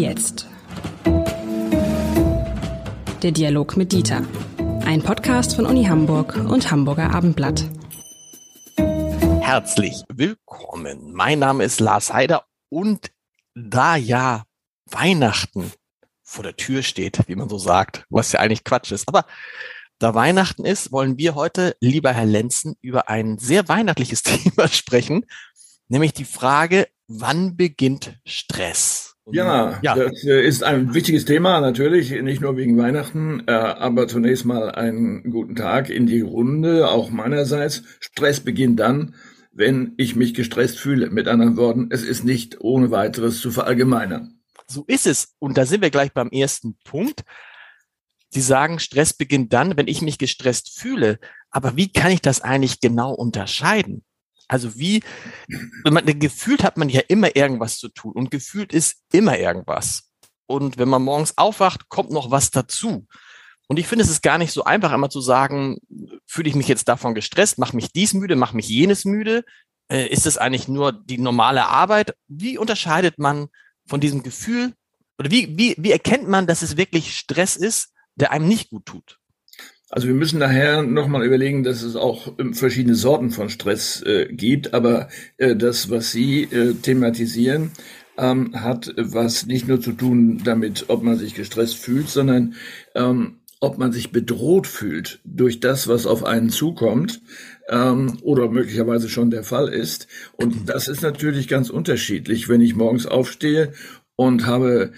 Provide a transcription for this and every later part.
jetzt? Der Dialog mit Dieter. Ein Podcast von Uni Hamburg und Hamburger Abendblatt. Herzlich willkommen. Mein Name ist Lars Heider und da ja Weihnachten vor der Tür steht, wie man so sagt, was ja eigentlich Quatsch ist, aber da Weihnachten ist, wollen wir heute, lieber Herr Lenzen, über ein sehr weihnachtliches Thema sprechen, nämlich die Frage, wann beginnt Stress? Ja, ja, das äh, ist ein wichtiges Thema natürlich, nicht nur wegen Weihnachten, äh, aber zunächst mal einen guten Tag in die Runde, auch meinerseits. Stress beginnt dann, wenn ich mich gestresst fühle. Mit anderen Worten, es ist nicht ohne weiteres zu verallgemeinern. So ist es. Und da sind wir gleich beim ersten Punkt. Sie sagen, Stress beginnt dann, wenn ich mich gestresst fühle. Aber wie kann ich das eigentlich genau unterscheiden? Also wie, man gefühlt hat man ja immer irgendwas zu tun und gefühlt ist immer irgendwas. Und wenn man morgens aufwacht, kommt noch was dazu. Und ich finde, es ist gar nicht so einfach, einmal zu sagen, fühle ich mich jetzt davon gestresst, mache mich dies müde, mache mich jenes müde. Äh, ist es eigentlich nur die normale Arbeit? Wie unterscheidet man von diesem Gefühl oder wie, wie, wie erkennt man, dass es wirklich Stress ist, der einem nicht gut tut? Also wir müssen nachher nochmal überlegen, dass es auch ähm, verschiedene Sorten von Stress äh, gibt, aber äh, das, was Sie äh, thematisieren, ähm, hat was nicht nur zu tun damit, ob man sich gestresst fühlt, sondern ähm, ob man sich bedroht fühlt durch das, was auf einen zukommt ähm, oder möglicherweise schon der Fall ist. Und das ist natürlich ganz unterschiedlich, wenn ich morgens aufstehe und habe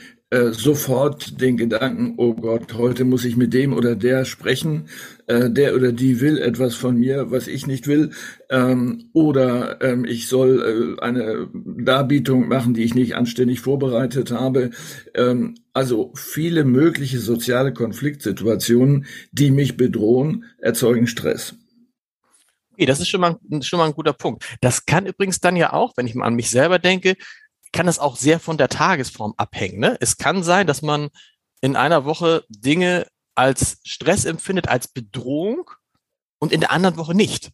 sofort den Gedanken, oh Gott, heute muss ich mit dem oder der sprechen, äh, der oder die will etwas von mir, was ich nicht will, ähm, oder ähm, ich soll äh, eine Darbietung machen, die ich nicht anständig vorbereitet habe. Ähm, also viele mögliche soziale Konfliktsituationen, die mich bedrohen, erzeugen Stress. Okay, das ist schon mal, schon mal ein guter Punkt. Das kann übrigens dann ja auch, wenn ich mal an mich selber denke, kann es auch sehr von der Tagesform abhängen. Ne? Es kann sein, dass man in einer Woche Dinge als Stress empfindet, als Bedrohung und in der anderen Woche nicht.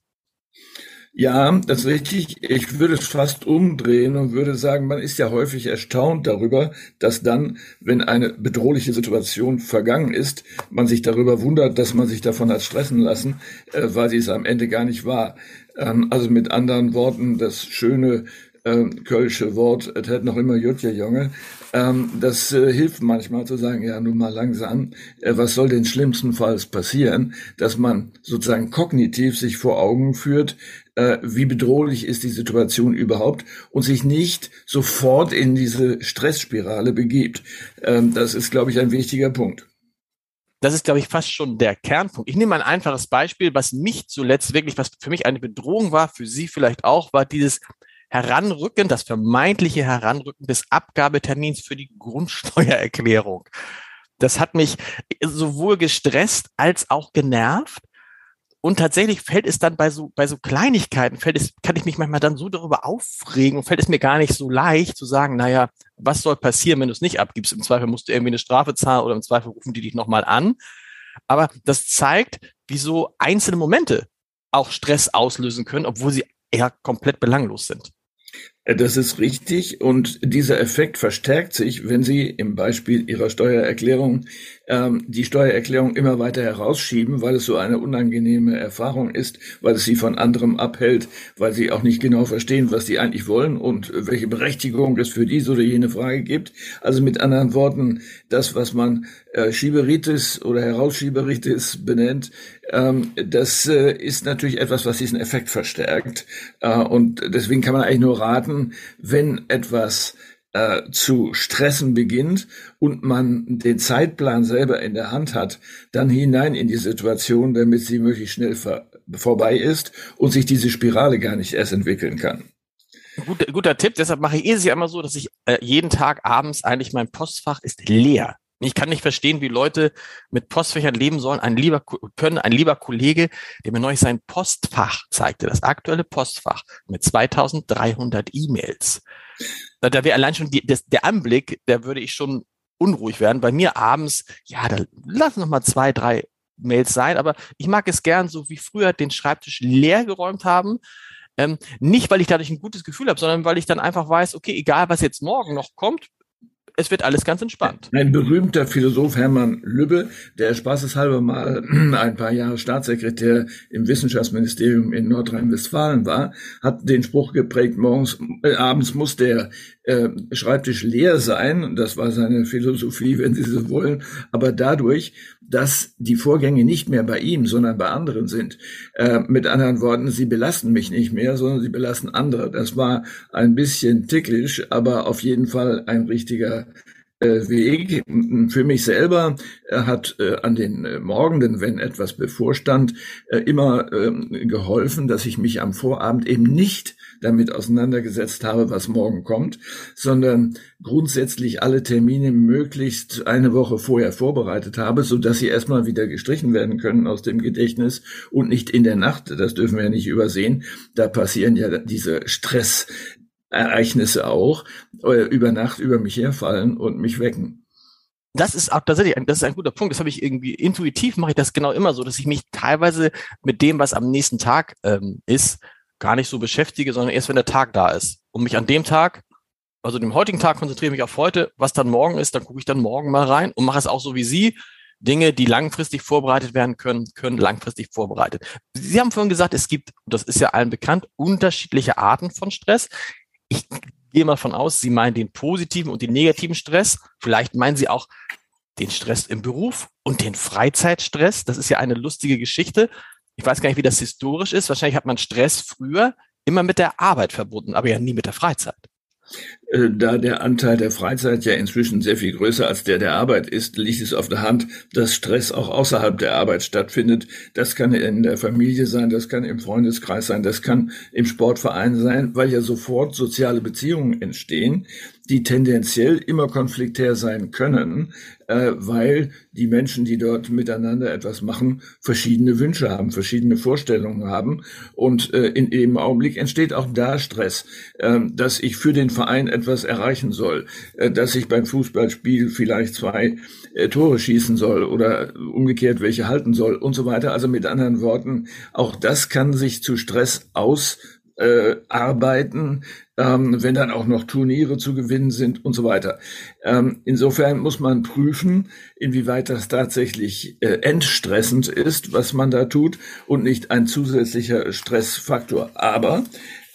Ja, das ist richtig. Ich würde es fast umdrehen und würde sagen, man ist ja häufig erstaunt darüber, dass dann, wenn eine bedrohliche Situation vergangen ist, man sich darüber wundert, dass man sich davon hat stressen lassen, äh, weil sie es am Ende gar nicht war. Ähm, also mit anderen Worten, das schöne ähm, kölsche Wort, es hat noch immer Jutje Junge. Ähm, das äh, hilft manchmal zu sagen, ja, nun mal langsam, äh, was soll denn schlimmstenfalls passieren, dass man sozusagen kognitiv sich vor Augen führt, äh, wie bedrohlich ist die Situation überhaupt und sich nicht sofort in diese Stressspirale begibt. Ähm, das ist, glaube ich, ein wichtiger Punkt. Das ist, glaube ich, fast schon der Kernpunkt. Ich nehme ein einfaches Beispiel, was mich zuletzt wirklich, was für mich eine Bedrohung war, für Sie vielleicht auch, war dieses Heranrücken, das vermeintliche Heranrücken des Abgabetermins für die Grundsteuererklärung. Das hat mich sowohl gestresst als auch genervt. Und tatsächlich fällt es dann bei so, bei so Kleinigkeiten, fällt es, kann ich mich manchmal dann so darüber aufregen und fällt es mir gar nicht so leicht zu sagen, naja, was soll passieren, wenn du es nicht abgibst? Im Zweifel musst du irgendwie eine Strafe zahlen oder im Zweifel rufen die dich nochmal an. Aber das zeigt, wie so einzelne Momente auch Stress auslösen können, obwohl sie eher komplett belanglos sind. Äh, das ist richtig. Und dieser Effekt verstärkt sich, wenn Sie im Beispiel Ihrer Steuererklärung ähm, die Steuererklärung immer weiter herausschieben, weil es so eine unangenehme Erfahrung ist, weil es Sie von anderem abhält, weil Sie auch nicht genau verstehen, was Sie eigentlich wollen und welche Berechtigung es für diese oder jene Frage gibt. Also mit anderen Worten, das, was man äh, Schieberitis oder Herausschieberitis benennt, ähm, das äh, ist natürlich etwas, was diesen Effekt verstärkt. Äh, und deswegen kann man eigentlich nur raten, wenn etwas äh, zu stressen beginnt und man den Zeitplan selber in der Hand hat, dann hinein in die Situation, damit sie möglichst schnell vor, vorbei ist und sich diese Spirale gar nicht erst entwickeln kann. Guter, guter Tipp, deshalb mache ich eh sie einmal so, dass ich äh, jeden Tag abends eigentlich mein Postfach ist leer. Ich kann nicht verstehen, wie Leute mit Postfächern leben sollen. Ein lieber können, ein lieber Kollege, der mir neulich sein Postfach zeigte, das aktuelle Postfach mit 2300 E-Mails. Da, da wäre allein schon die, das, der Anblick, der würde ich schon unruhig werden. Bei mir abends, ja, da lassen noch mal zwei, drei Mails sein, aber ich mag es gern, so wie früher den Schreibtisch leer geräumt haben. Ähm, nicht, weil ich dadurch ein gutes Gefühl habe, sondern weil ich dann einfach weiß, okay, egal was jetzt morgen noch kommt, es wird alles ganz entspannt. Ein berühmter Philosoph Hermann Lübbe, der spaßeshalber mal ein paar Jahre Staatssekretär im Wissenschaftsministerium in Nordrhein-Westfalen war, hat den Spruch geprägt, morgens, äh, abends muss der äh, Schreibtisch leer sein. Das war seine Philosophie, wenn Sie so wollen. Aber dadurch, dass die Vorgänge nicht mehr bei ihm, sondern bei anderen sind. Äh, mit anderen Worten, sie belasten mich nicht mehr, sondern sie belasten andere. Das war ein bisschen ticklisch, aber auf jeden Fall ein richtiger Weg. Für mich selber äh, hat äh, an den Morgenden, wenn etwas bevorstand, immer ähm, geholfen, dass ich mich am Vorabend eben nicht damit auseinandergesetzt habe, was morgen kommt, sondern grundsätzlich alle Termine möglichst eine Woche vorher vorbereitet habe, so dass sie erstmal wieder gestrichen werden können aus dem Gedächtnis und nicht in der Nacht. Das dürfen wir ja nicht übersehen. Da passieren ja diese Stressereignisse auch äh, über Nacht über mich herfallen und mich wecken das ist auch tatsächlich ein, das ist ein guter Punkt. Das habe ich irgendwie intuitiv mache ich das genau immer so, dass ich mich teilweise mit dem, was am nächsten Tag ähm, ist, gar nicht so beschäftige, sondern erst wenn der Tag da ist. Und mich an dem Tag, also dem heutigen Tag konzentriere mich auf heute, was dann morgen ist, dann gucke ich dann morgen mal rein und mache es auch so wie Sie. Dinge, die langfristig vorbereitet werden können, können langfristig vorbereitet. Sie haben vorhin gesagt, es gibt, das ist ja allen bekannt, unterschiedliche Arten von Stress. Ich gehe mal von aus, Sie meinen den positiven und den negativen Stress. Vielleicht meinen Sie auch den Stress im Beruf und den Freizeitstress. Das ist ja eine lustige Geschichte ich weiß gar nicht, wie das historisch ist. Wahrscheinlich hat man Stress früher immer mit der Arbeit verbunden, aber ja nie mit der Freizeit. Äh, da der Anteil der Freizeit ja inzwischen sehr viel größer als der der Arbeit ist, liegt es auf der Hand, dass Stress auch außerhalb der Arbeit stattfindet. Das kann in der Familie sein, das kann im Freundeskreis sein, das kann im Sportverein sein, weil ja sofort soziale Beziehungen entstehen, die tendenziell immer konfliktär sein können, äh, weil die Menschen, die dort miteinander etwas machen, verschiedene Wünsche haben, verschiedene Vorstellungen haben. Und äh, in dem Augenblick entsteht auch da Stress, äh, dass ich für den Verein etwas erreichen soll, äh, dass ich beim Fußballspiel vielleicht zwei äh, Tore schießen soll oder umgekehrt welche halten soll und so weiter. Also mit anderen Worten, auch das kann sich zu Stress aus äh, arbeiten, ähm, wenn dann auch noch Turniere zu gewinnen sind und so weiter. Ähm, insofern muss man prüfen, inwieweit das tatsächlich äh, entstressend ist, was man da tut und nicht ein zusätzlicher Stressfaktor. Aber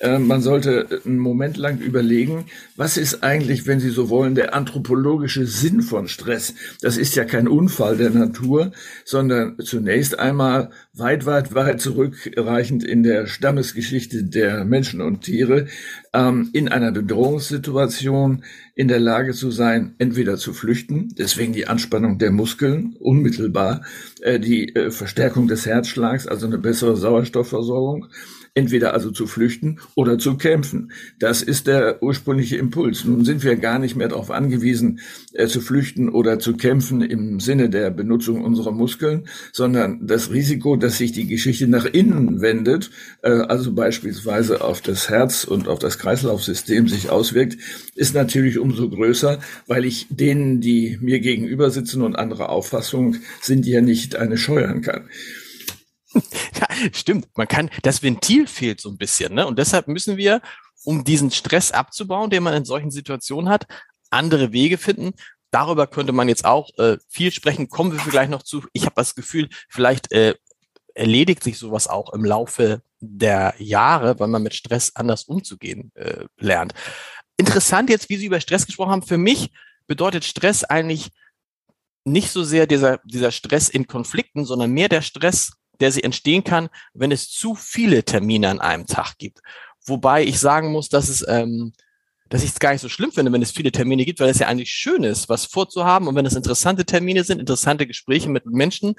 äh, man sollte einen Moment lang überlegen, was ist eigentlich, wenn Sie so wollen, der anthropologische Sinn von Stress? Das ist ja kein Unfall der Natur, sondern zunächst einmal weit, weit, weit zurückreichend in der Stammesgeschichte der Menschen und Tiere, ähm, in einer Bedrohungssituation in der Lage zu sein, entweder zu flüchten, deswegen die Anspannung der Muskeln unmittelbar, äh, die äh, Verstärkung des Herzschlags, also eine bessere Sauerstoffversorgung, entweder also zu flüchten oder zu kämpfen. Das ist der ursprüngliche Impuls. Nun sind wir gar nicht mehr darauf angewiesen, äh, zu flüchten oder zu kämpfen im Sinne der Benutzung unserer Muskeln, sondern das Risiko, dass sich die Geschichte nach innen wendet, äh, also beispielsweise auf das Herz und auf das Kreislaufsystem sich auswirkt, ist natürlich umso größer, weil ich denen, die mir gegenüber sitzen und andere Auffassung sind, ja nicht eine scheuern kann. ja, stimmt. Man kann, das Ventil fehlt so ein bisschen, ne? Und deshalb müssen wir, um diesen Stress abzubauen, den man in solchen Situationen hat, andere Wege finden. Darüber könnte man jetzt auch äh, viel sprechen. Kommen wir gleich noch zu. Ich habe das Gefühl, vielleicht äh, erledigt sich sowas auch im Laufe der Jahre, weil man mit Stress anders umzugehen äh, lernt. Interessant jetzt, wie Sie über Stress gesprochen haben. Für mich bedeutet Stress eigentlich nicht so sehr dieser, dieser Stress in Konflikten, sondern mehr der Stress der sie entstehen kann, wenn es zu viele Termine an einem Tag gibt. Wobei ich sagen muss, dass es, ähm, dass ich es gar nicht so schlimm finde, wenn es viele Termine gibt, weil es ja eigentlich schön ist, was vorzuhaben. Und wenn es interessante Termine sind, interessante Gespräche mit Menschen,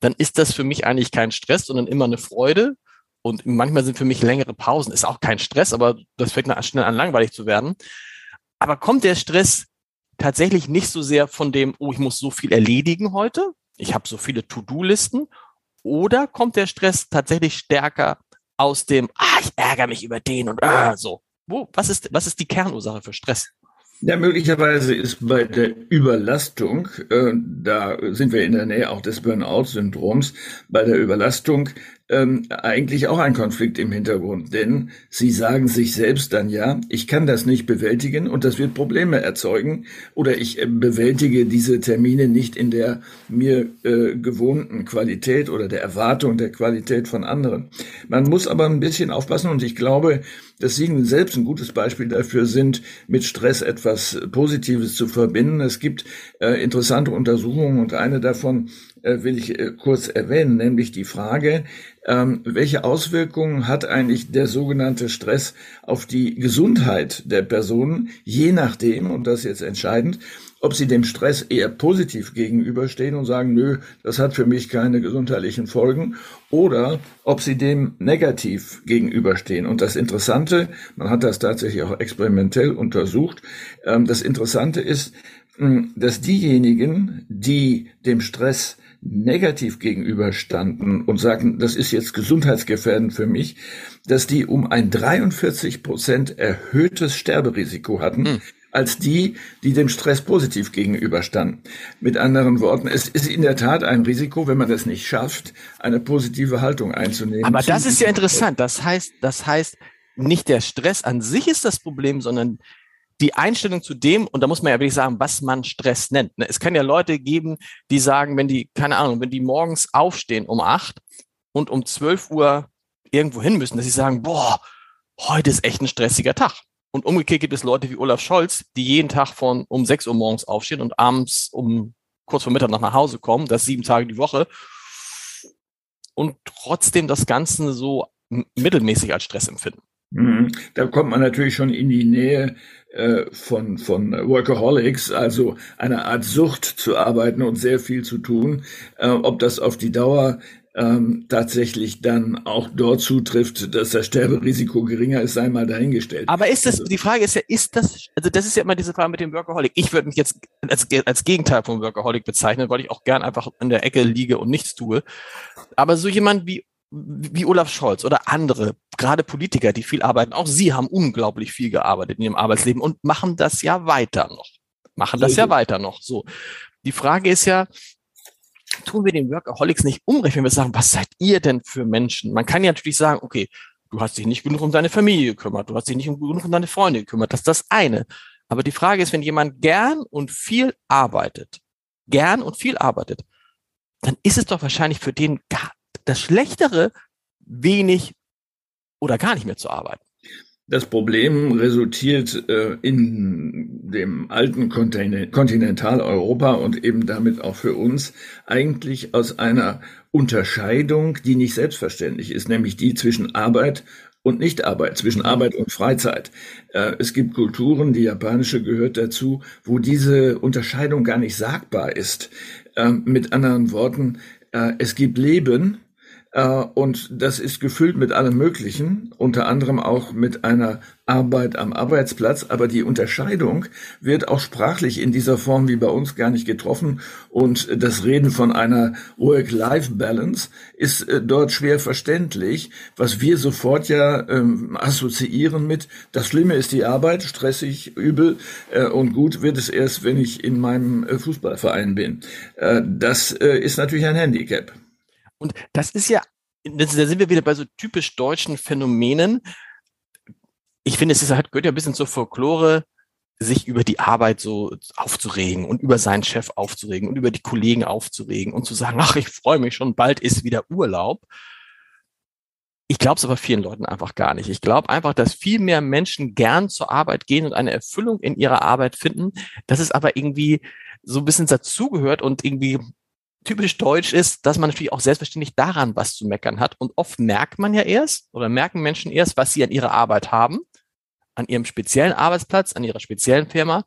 dann ist das für mich eigentlich kein Stress, sondern immer eine Freude. Und manchmal sind für mich längere Pausen, ist auch kein Stress, aber das fängt schnell an, langweilig zu werden. Aber kommt der Stress tatsächlich nicht so sehr von dem, oh, ich muss so viel erledigen heute, ich habe so viele To-Do-Listen oder kommt der Stress tatsächlich stärker aus dem, ah, ich ärgere mich über den und ah, so? Wo, was ist, was ist die Kernursache für Stress? Ja, möglicherweise ist bei der Überlastung, äh, da sind wir in der Nähe auch des Burnout-Syndroms, bei der Überlastung ähm, eigentlich auch ein Konflikt im Hintergrund, denn sie sagen sich selbst dann ja, ich kann das nicht bewältigen und das wird Probleme erzeugen oder ich äh, bewältige diese Termine nicht in der mir äh, gewohnten Qualität oder der Erwartung der Qualität von anderen. Man muss aber ein bisschen aufpassen und ich glaube, dass Sie selbst ein gutes Beispiel dafür sind, mit Stress etwas Positives zu verbinden. Es gibt äh, interessante Untersuchungen und eine davon äh, will ich äh, kurz erwähnen, nämlich die Frage, ähm, welche Auswirkungen hat eigentlich der sogenannte Stress auf die Gesundheit der Personen, je nachdem, und das ist jetzt entscheidend, ob sie dem Stress eher positiv gegenüberstehen und sagen, nö, das hat für mich keine gesundheitlichen Folgen, oder ob sie dem negativ gegenüberstehen. Und das Interessante, man hat das tatsächlich auch experimentell untersucht, ähm, das Interessante ist, dass diejenigen, die dem Stress negativ gegenüberstanden und sagten, das ist jetzt gesundheitsgefährdend für mich, dass die um ein 43 Prozent erhöhtes Sterberisiko hatten. Hm. als die, die dem Stress positiv gegenüberstanden. Mit anderen Worten, es ist in der Tat ein Risiko, wenn man das nicht schafft, eine positive Haltung einzunehmen. Aber das ist ja interessant. Das heißt, das heißt, nicht der Stress an sich ist das Problem, sondern die Einstellung zu dem, und da muss man ja wirklich sagen, was man Stress nennt. Ne? Es kann ja Leute geben, die sagen, wenn die, keine Ahnung, wenn die morgens aufstehen um acht und um zwölf Uhr irgendwo hin müssen, dass sie sagen, boah, heute ist echt ein stressiger Tag. Und umgekehrt gibt es Leute wie Olaf Scholz, die jeden Tag von um sechs Uhr morgens aufstehen und abends um kurz vor Mittag noch nach Hause kommen, das sieben Tage die Woche und trotzdem das Ganze so mittelmäßig als Stress empfinden. Mhm. Da kommt man natürlich schon in die Nähe äh, von, von Workaholics, also einer Art Sucht zu arbeiten und sehr viel zu tun. Äh, ob das auf die Dauer ähm, tatsächlich dann auch dort zutrifft, dass das Sterberisiko geringer ist, sei mal dahingestellt. Aber ist das, also, die Frage ist ja, ist das, also das ist ja immer diese Frage mit dem Workaholic. Ich würde mich jetzt als, als Gegenteil vom Workaholic bezeichnen, weil ich auch gern einfach in der Ecke liege und nichts tue. Aber so jemand wie wie Olaf Scholz oder andere, gerade Politiker, die viel arbeiten, auch sie haben unglaublich viel gearbeitet in ihrem Arbeitsleben und machen das ja weiter noch. Machen das ja weiter noch. So. Die Frage ist ja, tun wir den Workaholics nicht umrechnen, wenn wir sagen, was seid ihr denn für Menschen? Man kann ja natürlich sagen, okay, du hast dich nicht genug um deine Familie gekümmert, du hast dich nicht genug um deine Freunde gekümmert, das ist das eine. Aber die Frage ist, wenn jemand gern und viel arbeitet, gern und viel arbeitet, dann ist es doch wahrscheinlich für den gar das Schlechtere, wenig oder gar nicht mehr zu arbeiten. Das Problem resultiert äh, in dem alten Kontinentaleuropa und eben damit auch für uns eigentlich aus einer Unterscheidung, die nicht selbstverständlich ist, nämlich die zwischen Arbeit und Nichtarbeit, zwischen Arbeit und Freizeit. Äh, es gibt Kulturen, die japanische gehört dazu, wo diese Unterscheidung gar nicht sagbar ist. Äh, mit anderen Worten, äh, es gibt Leben und das ist gefüllt mit allem Möglichen, unter anderem auch mit einer Arbeit am Arbeitsplatz. Aber die Unterscheidung wird auch sprachlich in dieser Form wie bei uns gar nicht getroffen. Und das Reden von einer Work-Life-Balance ist äh, dort schwer verständlich, was wir sofort ja ähm, assoziieren mit, das Schlimme ist die Arbeit, stressig, übel äh, und gut wird es erst, wenn ich in meinem äh, Fußballverein bin. Äh, das äh, ist natürlich ein Handicap. Und das ist ja, da sind wir wieder bei so typisch deutschen Phänomenen. Ich finde, es ist halt, gehört ja ein bisschen zur Folklore, sich über die Arbeit so aufzuregen und über seinen Chef aufzuregen und über die Kollegen aufzuregen und zu sagen, ach, ich freue mich schon, bald ist wieder Urlaub. Ich glaube es aber vielen Leuten einfach gar nicht. Ich glaube einfach, dass viel mehr Menschen gern zur Arbeit gehen und eine Erfüllung in ihrer Arbeit finden, dass es aber irgendwie so ein bisschen dazugehört und irgendwie typisch deutsch ist, dass man natürlich auch selbstverständlich daran was zu meckern hat. Und oft merkt man ja erst oder merken Menschen erst, was sie an ihrer Arbeit haben, an ihrem speziellen Arbeitsplatz, an ihrer speziellen Firma,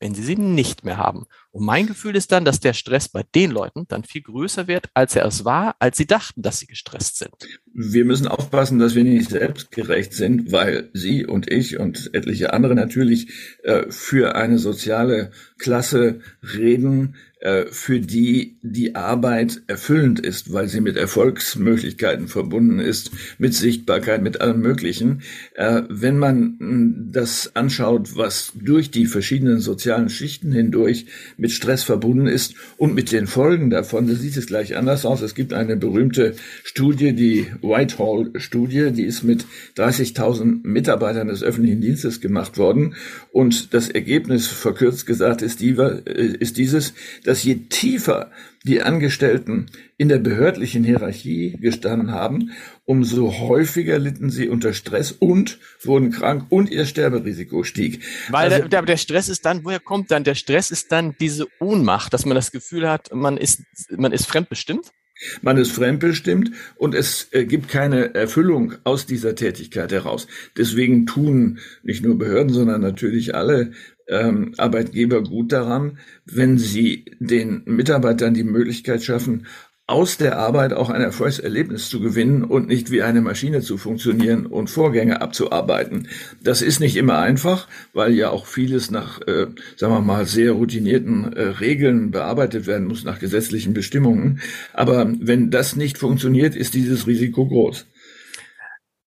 wenn sie sie nicht mehr haben. Und mein Gefühl ist dann, dass der Stress bei den Leuten dann viel größer wird, als er es war, als sie dachten, dass sie gestresst sind. Wir müssen aufpassen, dass wir nicht selbstgerecht sind, weil Sie und ich und etliche andere natürlich äh, für eine soziale Klasse reden, äh, für die die Arbeit erfüllend ist, weil sie mit Erfolgsmöglichkeiten verbunden ist, mit Sichtbarkeit, mit allem Möglichen. Äh, wenn man hm, das anschaut, was durch die verschiedenen sozialen Schichten hindurch mit Stress verbunden ist und mit den Folgen davon. Da sieht es gleich anders aus. Es gibt eine berühmte Studie, die Whitehall-Studie, die ist mit 30.000 Mitarbeitern des öffentlichen Dienstes gemacht worden. Und das Ergebnis, verkürzt gesagt, ist, die, äh, ist dieses, dass je tiefer die Angestellten in der behördlichen Hierarchie gestanden haben, umso häufiger litten sie unter Stress und wurden krank und ihr Sterberisiko stieg. Weil also, der, der Stress ist dann, woher kommt dann? Der Stress ist dann diese Ohnmacht, dass man das Gefühl hat, man ist, man ist fremdbestimmt? Man ist fremdbestimmt und es äh, gibt keine Erfüllung aus dieser Tätigkeit heraus. Deswegen tun nicht nur Behörden, sondern natürlich alle ähm, Arbeitgeber gut daran, wenn sie den Mitarbeitern die Möglichkeit schaffen, aus der Arbeit auch ein Erfolgserlebnis zu gewinnen und nicht wie eine Maschine zu funktionieren und Vorgänge abzuarbeiten. Das ist nicht immer einfach, weil ja auch vieles nach, äh, sagen wir mal, sehr routinierten äh, Regeln bearbeitet werden muss, nach gesetzlichen Bestimmungen. Aber wenn das nicht funktioniert, ist dieses Risiko groß.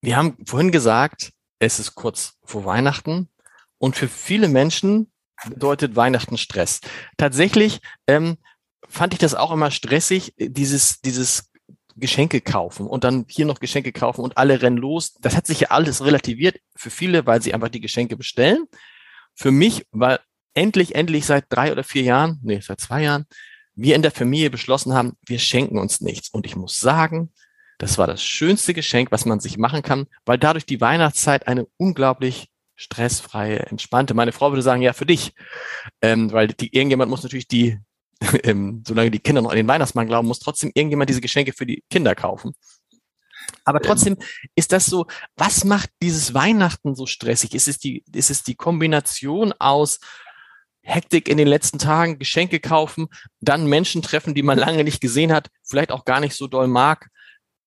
Wir haben vorhin gesagt, es ist kurz vor Weihnachten und für viele Menschen bedeutet Weihnachten Stress. Tatsächlich ähm, fand ich das auch immer stressig, dieses, dieses Geschenke kaufen und dann hier noch Geschenke kaufen und alle rennen los. Das hat sich ja alles relativiert für viele, weil sie einfach die Geschenke bestellen. Für mich war endlich, endlich seit drei oder vier Jahren, nee, seit zwei Jahren, wir in der Familie beschlossen haben, wir schenken uns nichts. Und ich muss sagen, das war das schönste Geschenk, was man sich machen kann, weil dadurch die Weihnachtszeit eine unglaublich stressfreie, entspannte. Meine Frau würde sagen, ja, für dich. Ähm, weil die, irgendjemand muss natürlich die, ähm, solange die Kinder noch an den Weihnachtsmann glauben, muss trotzdem irgendjemand diese Geschenke für die Kinder kaufen. Aber trotzdem ist das so, was macht dieses Weihnachten so stressig? Ist es die, ist es die Kombination aus Hektik in den letzten Tagen, Geschenke kaufen, dann Menschen treffen, die man lange nicht gesehen hat, vielleicht auch gar nicht so doll mag?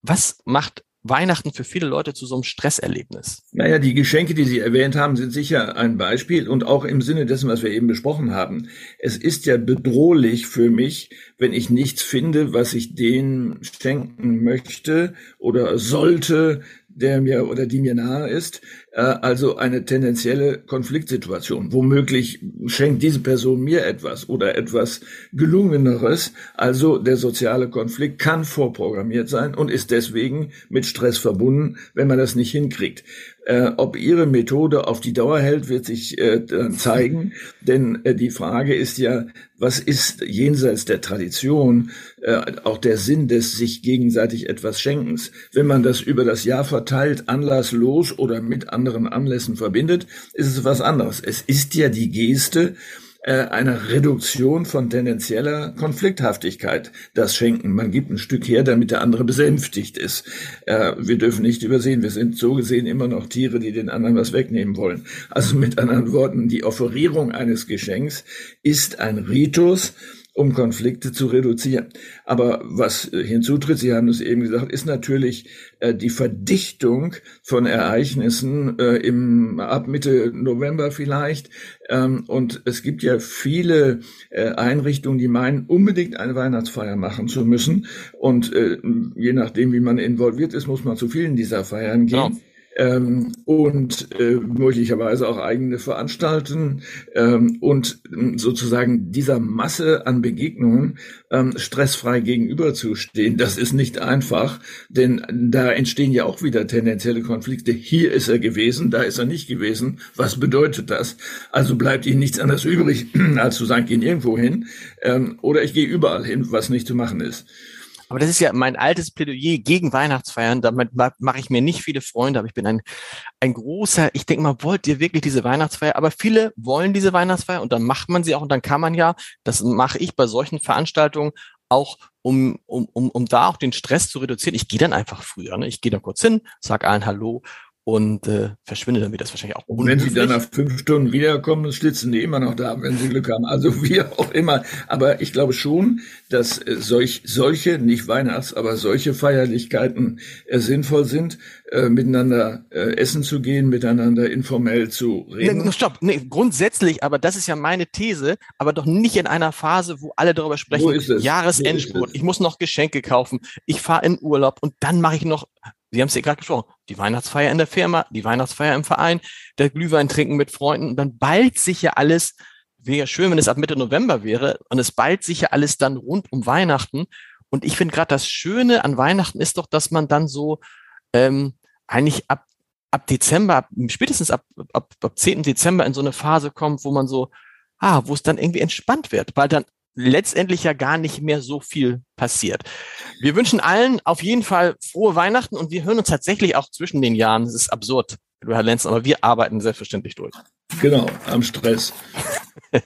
Was macht Weihnachten für viele Leute zu so einem Stresserlebnis? Naja, die Geschenke, die Sie erwähnt haben, sind sicher ein Beispiel und auch im Sinne dessen, was wir eben besprochen haben. Es ist ja bedrohlich für mich, wenn ich nichts finde, was ich denen schenken möchte oder sollte, der mir oder die mir nahe ist, äh, also eine tendenzielle Konfliktsituation. Womöglich schenkt diese Person mir etwas oder etwas gelungeneres. Also der soziale Konflikt kann vorprogrammiert sein und ist deswegen mit Stress verbunden, wenn man das nicht hinkriegt. Äh, ob Ihre Methode auf die Dauer hält, wird sich äh, dann zeigen. Denn äh, die Frage ist ja, was ist jenseits der Tradition äh, auch der Sinn des sich gegenseitig etwas Schenkens? Wenn man das über das Jahr verteilt, anlasslos oder mit anderen Anlässen verbindet, ist es was anderes. Es ist ja die Geste, äh, eine Reduktion von tendenzieller Konflikthaftigkeit, das Schenken. Man gibt ein Stück her, damit der andere besänftigt ist. Äh, wir dürfen nicht übersehen, wir sind so gesehen immer noch Tiere, die den anderen was wegnehmen wollen. Also mit anderen Worten, die Offerierung eines Geschenks ist ein Ritus, um Konflikte zu reduzieren. Aber was hinzutritt, Sie haben es eben gesagt, ist natürlich äh, die Verdichtung von Ereignissen äh, im ab Mitte November vielleicht. Ähm, und es gibt ja viele äh, Einrichtungen, die meinen, unbedingt eine Weihnachtsfeier machen zu müssen. Und äh, je nachdem, wie man involviert ist, muss man zu vielen dieser Feiern gehen. Genau ähm, und äh, möglicherweise auch eigene veranstalten ähm, und ähm, sozusagen dieser Masse an Begegnungen ähm, stressfrei gegenüberzustehen. Das ist nicht einfach, denn da entstehen ja auch wieder tendenzielle Konflikte. Hier ist er gewesen, da ist er nicht gewesen. Was bedeutet das? Also bleibt ihnen nichts anderes übrig, als zu sagen, gehen irgendwo hin ähm, oder ich gehe überall hin, was nicht zu machen ist. Aber das ist ja mein altes Plädoyer gegen Weihnachtsfeiern. Damit mache ich mir nicht viele Freunde, aber ich bin ein, ein großer, ich denke mal, wollt ihr wirklich diese Weihnachtsfeier? Aber viele wollen diese Weihnachtsfeier und dann macht man sie auch und dann kann man ja, das mache ich bei solchen Veranstaltungen auch um, um, um, um da auch den Stress zu reduzieren. Ich gehe dann einfach früher. Ne? Ich gehe dann kurz hin, sag allen Hallo und äh, verschwindet dann wieder. Das wahrscheinlich auch Und wenn sie dann nach fünf Stunden wiederkommen, schlitzen die immer noch da, wenn sie Glück haben. Also wie auch immer. Aber ich glaube schon, dass äh, solch, solche, nicht Weihnachts, aber solche Feierlichkeiten äh, sinnvoll sind, äh, miteinander äh, essen zu gehen, miteinander informell zu reden. Nee, stopp, nee, grundsätzlich, aber das ist ja meine These, aber doch nicht in einer Phase, wo alle darüber sprechen, Jahresendspurt, ich muss noch Geschenke kaufen, ich fahre in Urlaub und dann mache ich noch Sie haben es ja gerade gesprochen, die Weihnachtsfeier in der Firma, die Weihnachtsfeier im Verein, der Glühwein trinken mit Freunden und dann ballt sich ja alles wäre schön, wenn es ab Mitte November wäre. Und es ballt sich ja alles dann rund um Weihnachten. Und ich finde gerade das Schöne an Weihnachten ist doch, dass man dann so ähm, eigentlich ab, ab Dezember, ab, spätestens ab, ab, ab 10. Dezember in so eine Phase kommt, wo man so, ah, wo es dann irgendwie entspannt wird, weil dann letztendlich ja gar nicht mehr so viel passiert. Wir wünschen allen auf jeden Fall frohe Weihnachten und wir hören uns tatsächlich auch zwischen den Jahren. Das ist absurd, du Herr Lenz, aber wir arbeiten selbstverständlich durch. Genau, am Stress.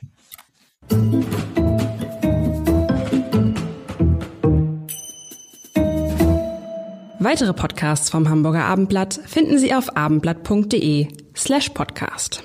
Weitere Podcasts vom Hamburger Abendblatt finden Sie auf abendblatt.de slash podcast.